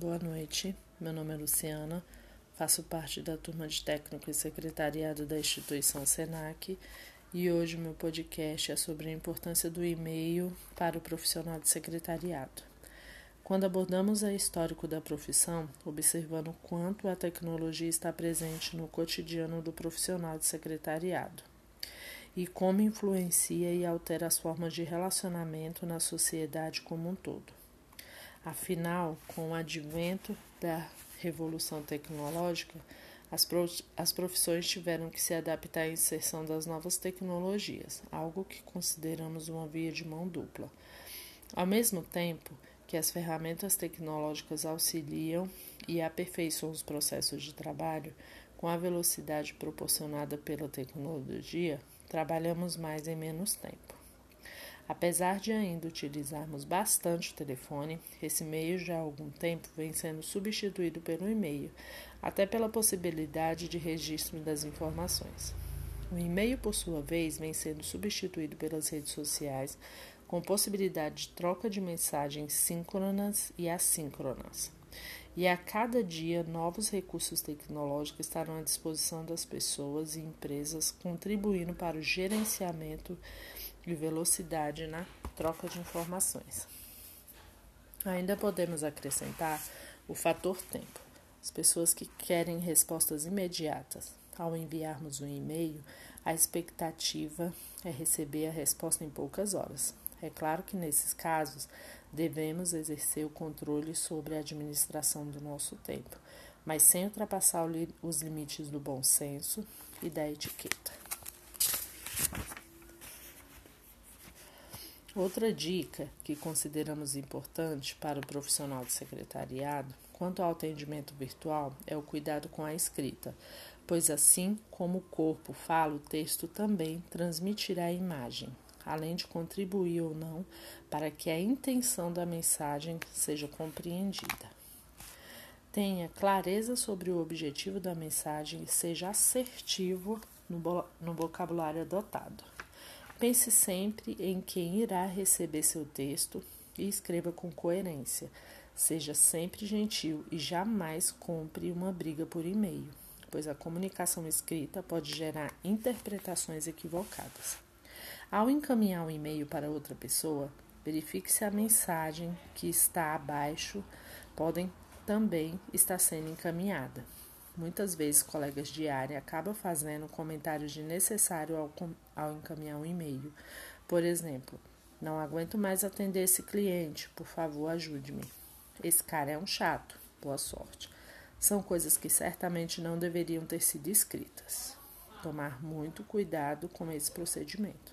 Boa noite, meu nome é Luciana, faço parte da turma de técnico e secretariado da instituição SENAC e hoje meu podcast é sobre a importância do e-mail para o profissional de secretariado. Quando abordamos o histórico da profissão, observando quanto a tecnologia está presente no cotidiano do profissional de secretariado e como influencia e altera as formas de relacionamento na sociedade como um todo. Afinal, com o advento da revolução tecnológica, as, profissões tiveram que se adaptar à inserção das novas tecnologias, algo que consideramos uma via de mão dupla. Ao mesmo tempo que as ferramentas tecnológicas auxiliam e aperfeiçoam os processos de trabalho, com a velocidade proporcionada pela tecnologia, trabalhamos mais em menos tempo. Apesar de ainda utilizarmos bastante o telefone, esse meio já há algum tempo vem sendo substituído pelo e-mail, até pela possibilidade de registro das informações. O e-mail, por sua vez, vem sendo substituído pelas redes sociais, com possibilidade de troca de mensagens síncronas e assíncronas. E a cada dia, novos recursos tecnológicos estarão à disposição das pessoas e empresas, contribuindo para o gerenciamento e velocidade na troca de informações. Ainda podemos acrescentar o fator tempo. As pessoas que querem respostas imediatas ao enviarmos um e-mail, a expectativa é receber a resposta em poucas horas. É claro que nesses casos devemos exercer o controle sobre a administração do nosso tempo, mas sem ultrapassar os limites do bom senso e da etiqueta. Outra dica que consideramos importante para o profissional de secretariado quanto ao atendimento virtual é o cuidado com a escrita, pois assim como o corpo fala, o texto também transmitirá a imagem, além de contribuir ou não para que a intenção da mensagem seja compreendida. Tenha clareza sobre o objetivo da mensagem e seja assertivo no vocabulário adotado. Pense sempre em quem irá receber seu texto e escreva com coerência. Seja sempre gentil e jamais compre uma briga por e-mail, pois a comunicação escrita pode gerar interpretações equivocadas. Ao encaminhar um e-mail para outra pessoa, verifique se a mensagem que está abaixo podem também estar sendo encaminhada. Muitas vezes, colegas de área acabam fazendo comentários desnecessários ao, ao encaminhar um e-mail. Por exemplo, não aguento mais atender esse cliente, por favor, ajude-me. Esse cara é um chato, boa sorte. São coisas que certamente não deveriam ter sido escritas. Tomar muito cuidado com esse procedimento.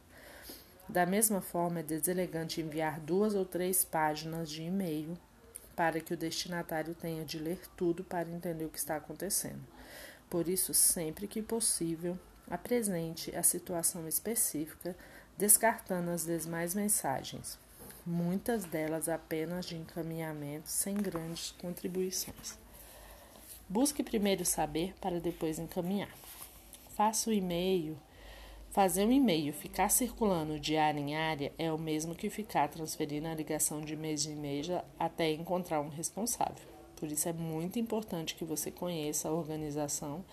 Da mesma forma, é deselegante enviar duas ou três páginas de e-mail para que o destinatário tenha de ler tudo para entender o que está acontecendo. Por isso, sempre que possível, apresente a situação específica, descartando as demais mensagens, muitas delas apenas de encaminhamento sem grandes contribuições. Busque primeiro saber para depois encaminhar. Faça o e-mail Fazer um e-mail ficar circulando de área em área é o mesmo que ficar transferindo a ligação de mês em mês até encontrar um responsável. Por isso é muito importante que você conheça a organização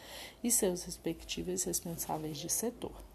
e seus respectivos responsáveis de setor.